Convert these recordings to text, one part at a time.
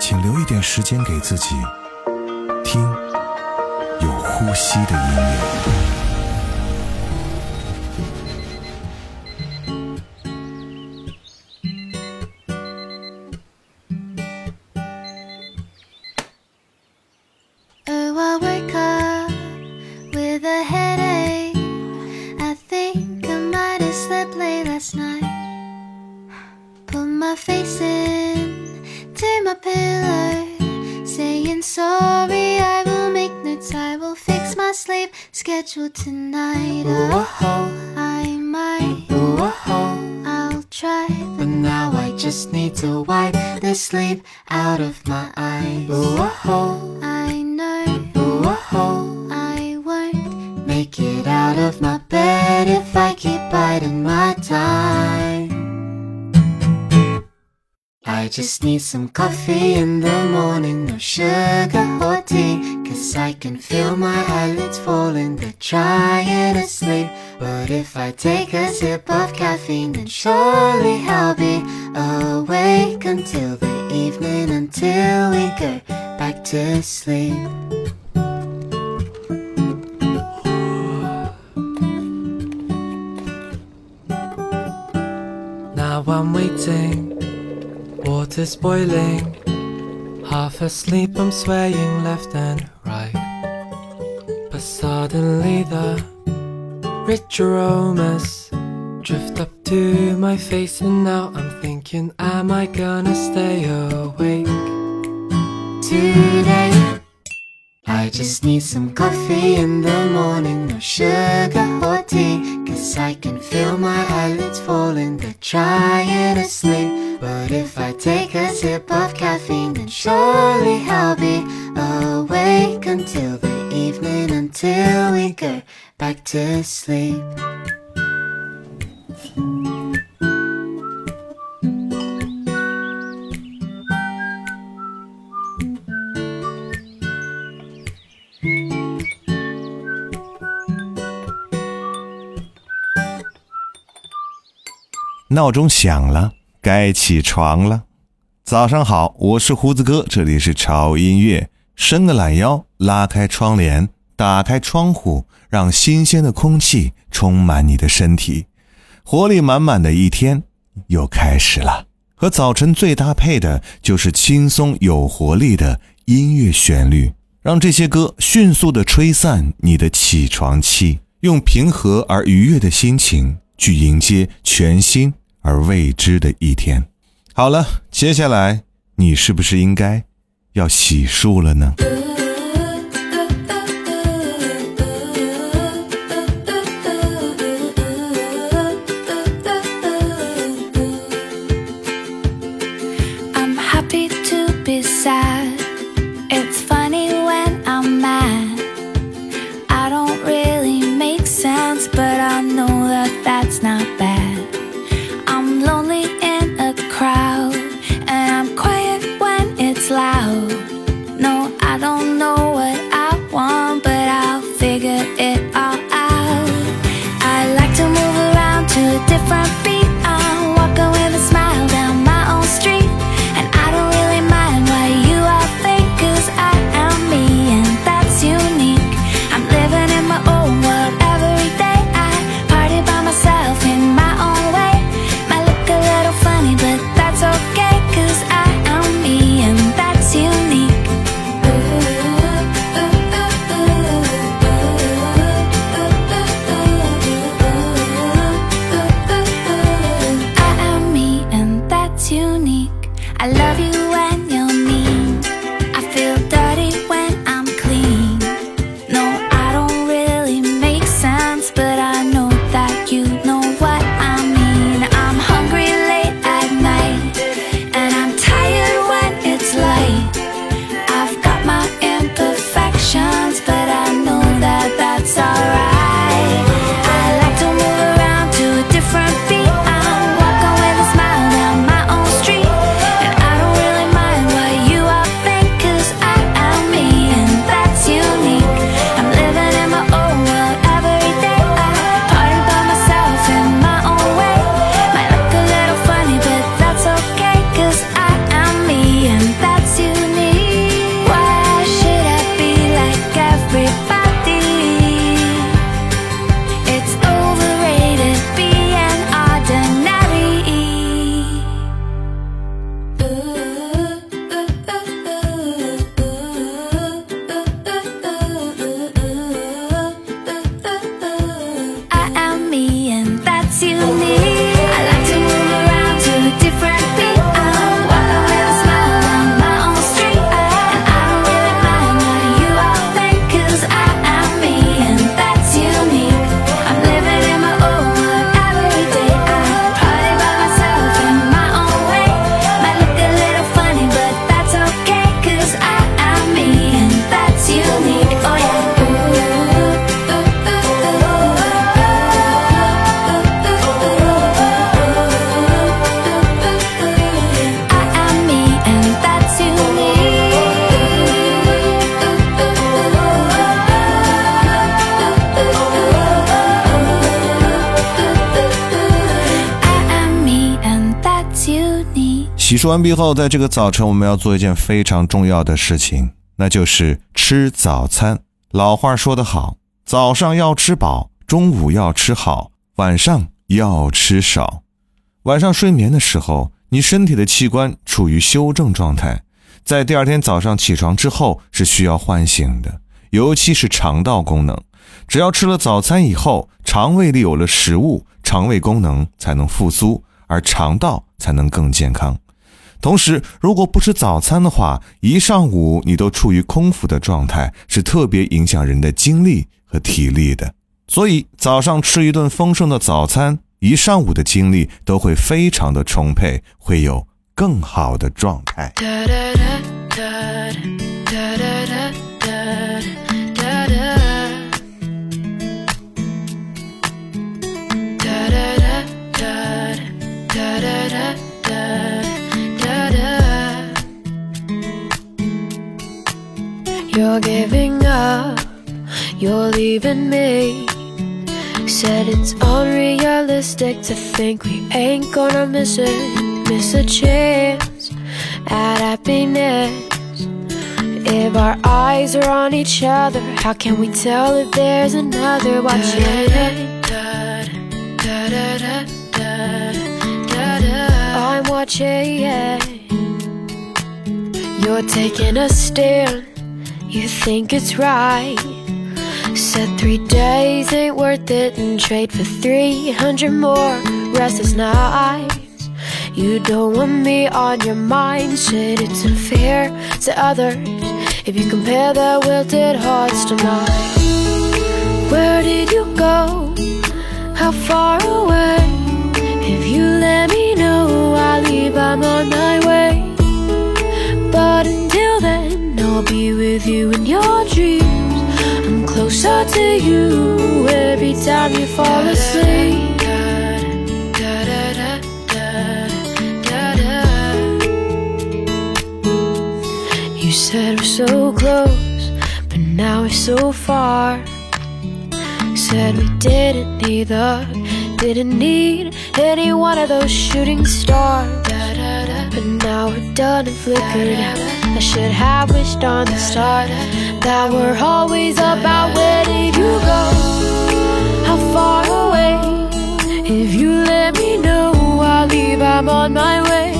请留一点时间给自己，听有呼吸的音乐。Put my face in schedule tonight. Oh, I might. I'll try. But now I just need to wipe the sleep out of my eyes. Oh, I know. I won't make it out of my bed if I keep biding my time. I just need some coffee in the morning, no sugar or tea. Cause I can feel my eyelids falling, they're trying to sleep. But if I take a sip of caffeine, then surely I'll be awake until the evening, until we go back to sleep. Now I'm waiting, water's boiling. Half asleep, I'm swaying left and right. But suddenly the rich aromas drift up to my face, and now I'm thinking, am I gonna stay awake today? I just need some coffee in the morning, no sugar or tea. Cause I can feel my eyelids falling, they're trying to sleep. But if I take a sip of caffeine, then surely I'll be awake until the evening, until we go back to sleep. 闹钟响了， 该起床了。早上好，我是胡子哥，这里是潮音乐。伸个懒腰，拉开窗帘，打开窗户，让新鲜的空气充满你的身体，活力满满的一天又开始了。和早晨最搭配的就是轻松有活力的音乐旋律，让这些歌迅速的吹散你的起床气，用平和而愉悦的心情去迎接全新。而未知的一天，好了，接下来你是不是应该要洗漱了呢？洗漱完毕后，在这个早晨，我们要做一件非常重要的事情，那就是吃早餐。老话说得好，早上要吃饱，中午要吃好，晚上要吃少。晚上睡眠的时候，你身体的器官处于休正状态，在第二天早上起床之后是需要唤醒的，尤其是肠道功能。只要吃了早餐以后，肠胃里有了食物，肠胃功能才能复苏，而肠道才能更健康。同时，如果不吃早餐的话，一上午你都处于空腹的状态，是特别影响人的精力和体力的。所以，早上吃一顿丰盛的早餐，一上午的精力都会非常的充沛，会有更好的状态。You're giving up, you're leaving me. Said it's unrealistic to think we ain't gonna miss it, miss a chance at happiness. If our eyes are on each other, how can we tell if there's another watching? I'm watching. You're taking a stand. You think it's right. Said three days ain't worth it and trade for 300 more restless nights. You don't want me on your mind. Said it's unfair to others if you compare their wilted hearts to mine. Where did you go? How far away? If you with you in your dreams. I'm closer to you every time you fall asleep. You said we're so close, but now we're so far. Said we didn't need the, didn't need any one of those shooting stars. But now we're done and flickered. I should have wished on the start that we're always about where did you go? How far away? If you let me know, I'll leave. I'm on my way.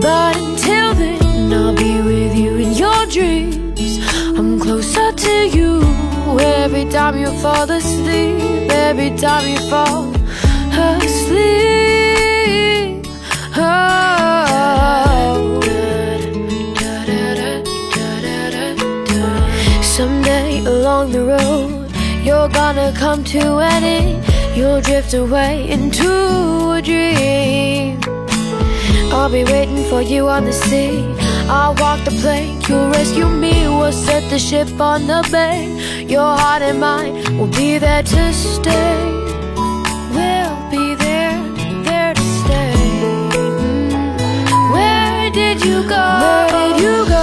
But until then, I'll be with you in your dreams. I'm closer to you every time you fall asleep. Every time you fall asleep. Along the road, you're gonna come to an end. You'll drift away into a dream. I'll be waiting for you on the sea. I'll walk the plank, you'll rescue me. We'll set the ship on the bay. Your heart and mine will be there to stay. We'll be there, there to stay. Mm. Where did you go? Where did you go?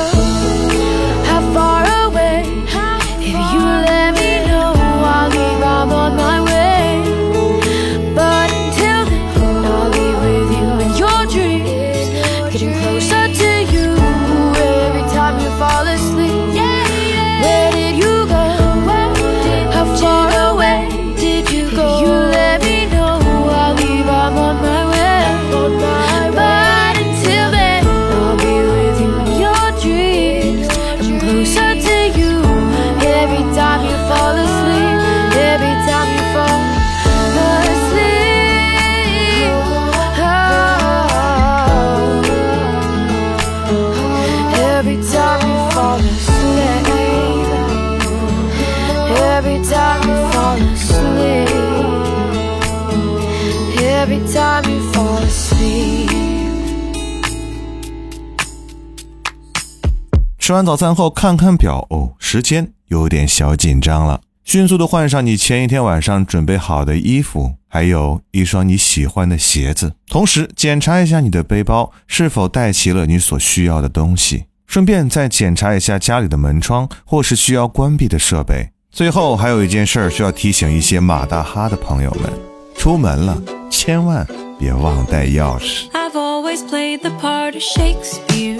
吃完早餐后看看表哦时间有点小紧张了。迅速的换上你前一天晚上准备好的衣服还有一双你喜欢的鞋子。同时检查一下你的背包是否带齐了你所需要的东西。顺便再检查一下家里的门窗或是需要关闭的设备。最后还有一件事儿需要提醒一些马大哈的朋友们。出门了千万别忘带钥匙。I've always played the part of shakespeare.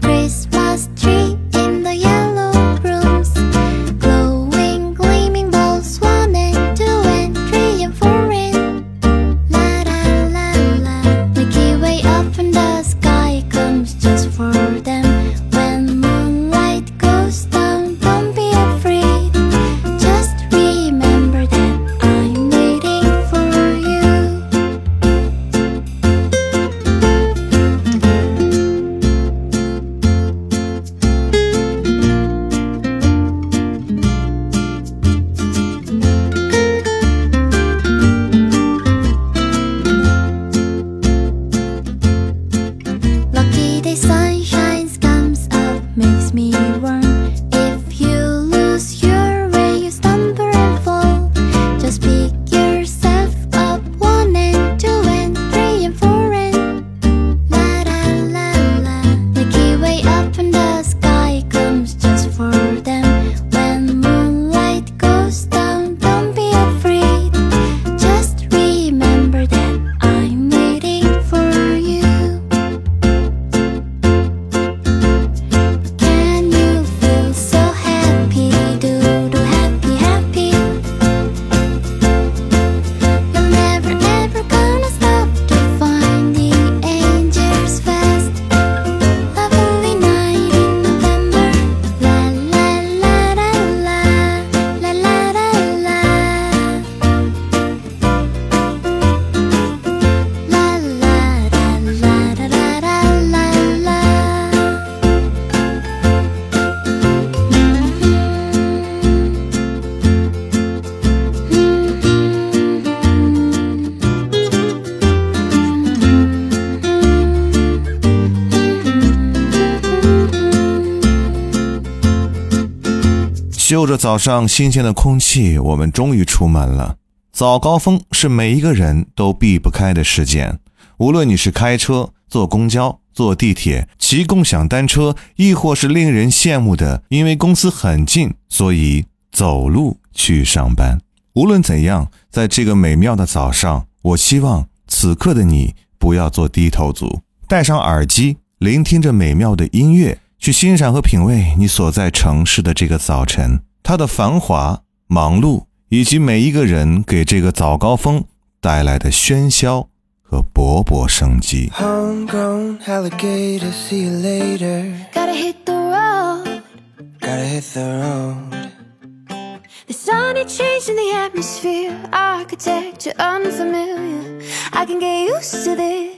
Christmas. 嗅着早上新鲜的空气，我们终于出门了。早高峰是每一个人都避不开的事件，无论你是开车、坐公交、坐地铁、骑共享单车，亦或是令人羡慕的，因为公司很近，所以走路去上班。无论怎样，在这个美妙的早上，我希望此刻的你不要做低头族，戴上耳机，聆听着美妙的音乐。去欣赏和品味你所在城市的这个早晨，它的繁华、忙碌，以及每一个人给这个早高峰带来的喧嚣和勃勃生机。Homegrown alligator, see you later. Gotta hit the road. Gotta hit the road. The sunny change in the atmosphere, architecture unfamiliar. I can get used to this.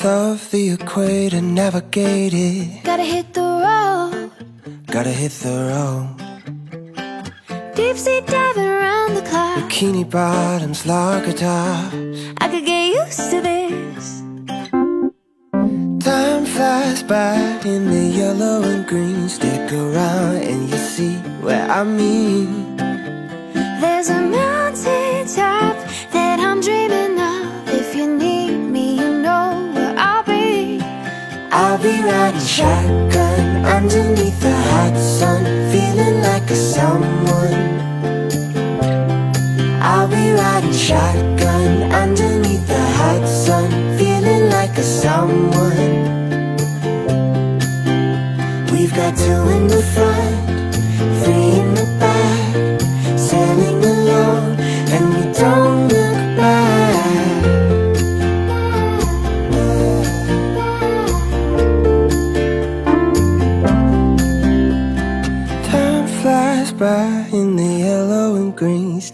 South of the equator navigated, Gotta hit the road. gotta hit the road. Deep sea diving around the clock. Bikini bottoms, lager tops. I could get used to this. Time flies by in the yellow and green. Stick around and you'll see what I mean. There's a mountain Riding shotgun underneath the hot sun, feeling like a someone. I'll be riding shotgun underneath the hot sun, feeling like a someone. We've got two in the front,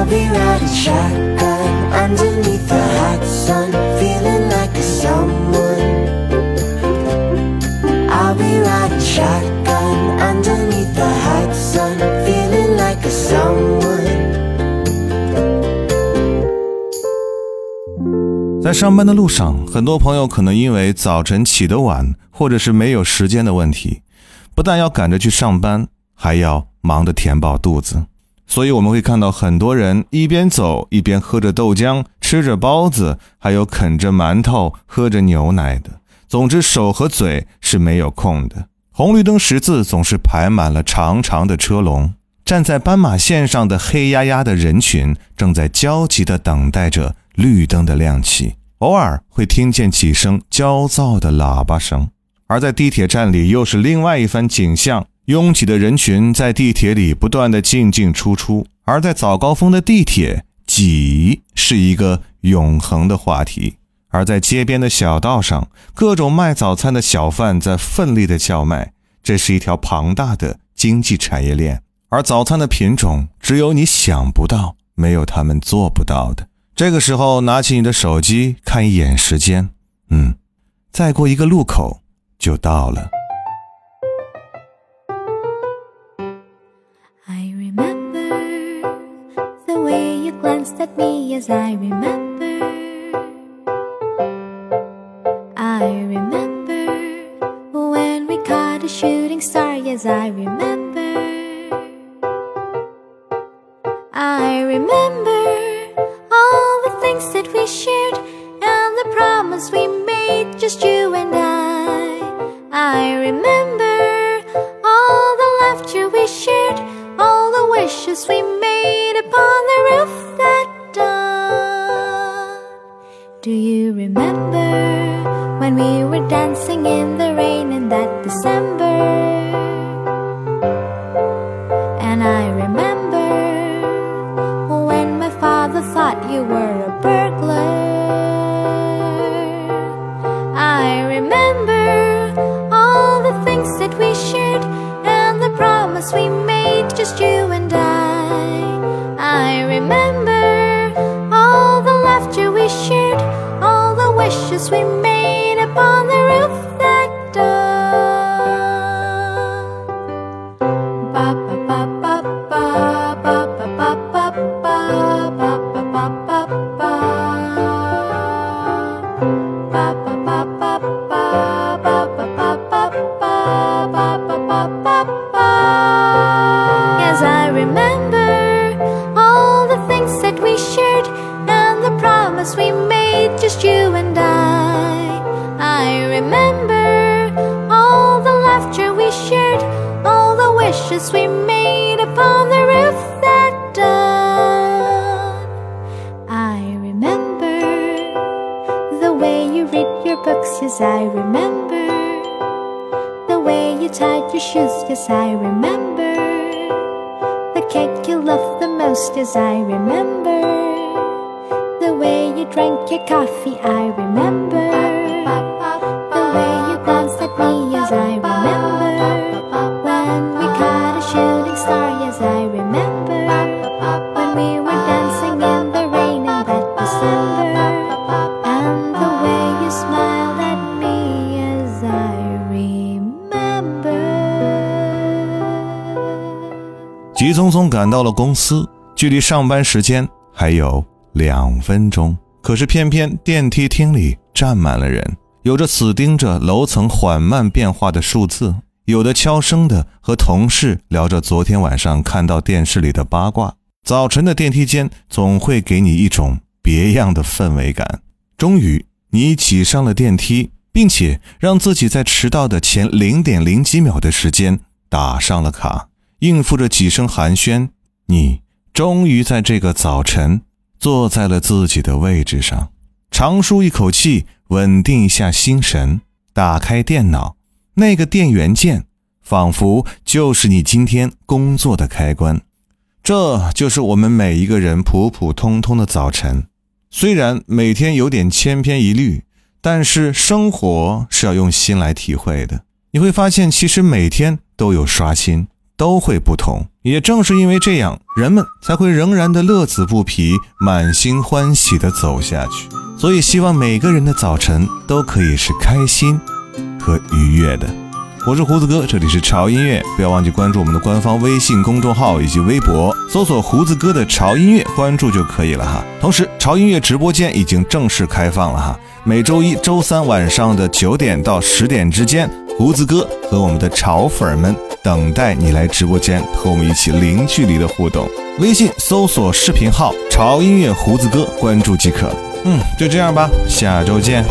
I'll be riding shotgun underneath the hot sun, feeling like a someone. I'll be riding shotgun underneath the hot sun, feeling like a someone. 在上班的路上，很多朋友可能因为早晨起得晚，或者是没有时间的问题，不但要赶着去上班，还要忙着填饱肚子。所以我们会看到很多人一边走一边喝着豆浆，吃着包子，还有啃着馒头，喝着牛奶的。总之，手和嘴是没有空的。红绿灯十字总是排满了长长的车龙，站在斑马线上的黑压压的人群正在焦急地等待着绿灯的亮起，偶尔会听见几声焦躁的喇叭声。而在地铁站里，又是另外一番景象：拥挤的人群在地铁里不断的进进出出。而在早高峰的地铁，挤是一个永恒的话题。而在街边的小道上，各种卖早餐的小贩在奋力的叫卖，这是一条庞大的经济产业链。而早餐的品种，只有你想不到，没有他们做不到的。这个时候，拿起你的手机看一眼时间，嗯，再过一个路口就到了。At me as I remember. I remember when we caught a shooting star, yes, I remember. Wishes we made upon the roof you drank your coffee, I remember. The way you glanced at me, yes, I remember. When we caught a shooting star, yes, I remember. When we were dancing in the rain in that December. And the way you smiled at me as I remember. 急匆匆赶到了公司，距离上班时间还有 两分钟。可是偏偏电梯厅里站满了人，有着死盯着楼层缓慢变化的数字，有的悄声的和同事聊着昨天晚上看到电视里的八卦。早晨的电梯间总会给你一种别样的氛围感。终于，你挤上了电梯，并且让自己在迟到的前零点零几秒的时间打上了卡。应付着几声寒暄，你终于在这个早晨坐在了自己的位置上，长舒一口气，稳定一下心神，打开电脑，那个电源键仿佛就是你今天工作的开关。这就是我们每一个人普普通通的早晨。虽然每天有点千篇一律，但是生活是要用心来体会的。你会发现，其实每天都有刷新。都会不同，也正是因为这样，人们才会仍然的乐此不疲，满心欢喜的走下去。所以，希望每个人的早晨都可以是开心和愉悦的。我是胡子哥，这里是潮音乐，不要忘记关注我们的官方微信公众号以及微博，搜索“胡子哥的潮音乐”，关注就可以了哈。同时，潮音乐直播间已经正式开放了哈，每周一周三晚上的九点到十点之间，胡子哥和我们的潮粉儿们等待你来直播间和我们一起零距离的互动。微信搜索视频号“潮音乐胡子哥”，关注即可。嗯，就这样吧，下周见。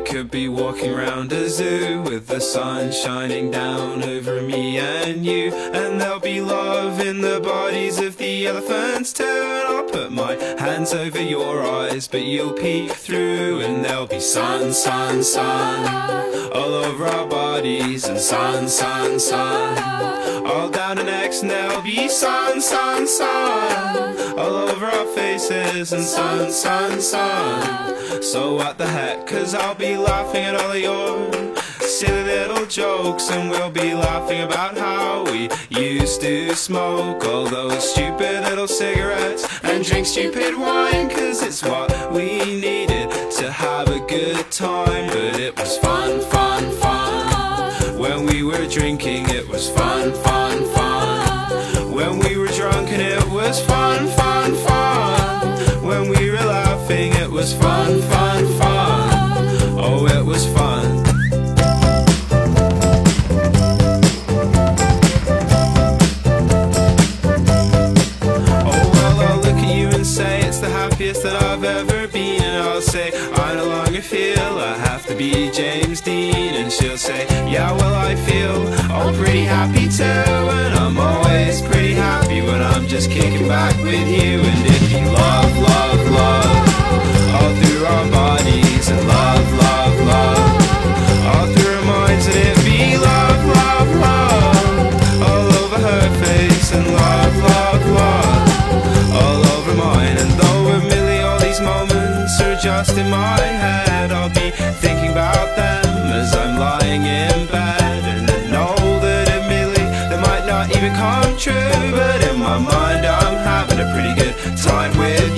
Could be walking around a zoo with the sun shining down over me and you. And there'll be love in the bodies of the elephants too. And I'll put my hands over your eyes, but you'll peek through. And there'll be sun, sun, sun all over our bodies. And sun, sun, sun all down our necks. And there'll be sun, sun, sun all over our faces. And sun, sun, sun. So what the heck? Cause I'll be laughing at all of your silly little jokes. And we'll be laughing about how we used to smoke all those stupid little cigarettes and drink stupid wine. Cause it's what we needed to have a good time. But it was fun, fun, fun. When we were drinking, it was fun, fun, fun. When we were drunk and it was fun, fun, fun. When we were laughing, it was fun, fun. Feel I have to be James Dean. And she'll say, Yeah, well, I feel all pretty happy too. And I'm always pretty happy when I'm just kicking back with you. And if you love, love, love, all through our bodies. And love, love, just in my head, I'll be thinking about them as I'm lying in bed. And I know that admittedly they might not even come true, but in my mind I'm having a pretty good time with you.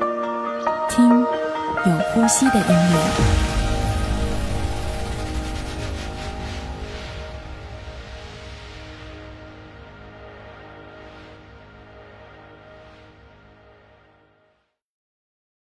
听有呼吸的音乐。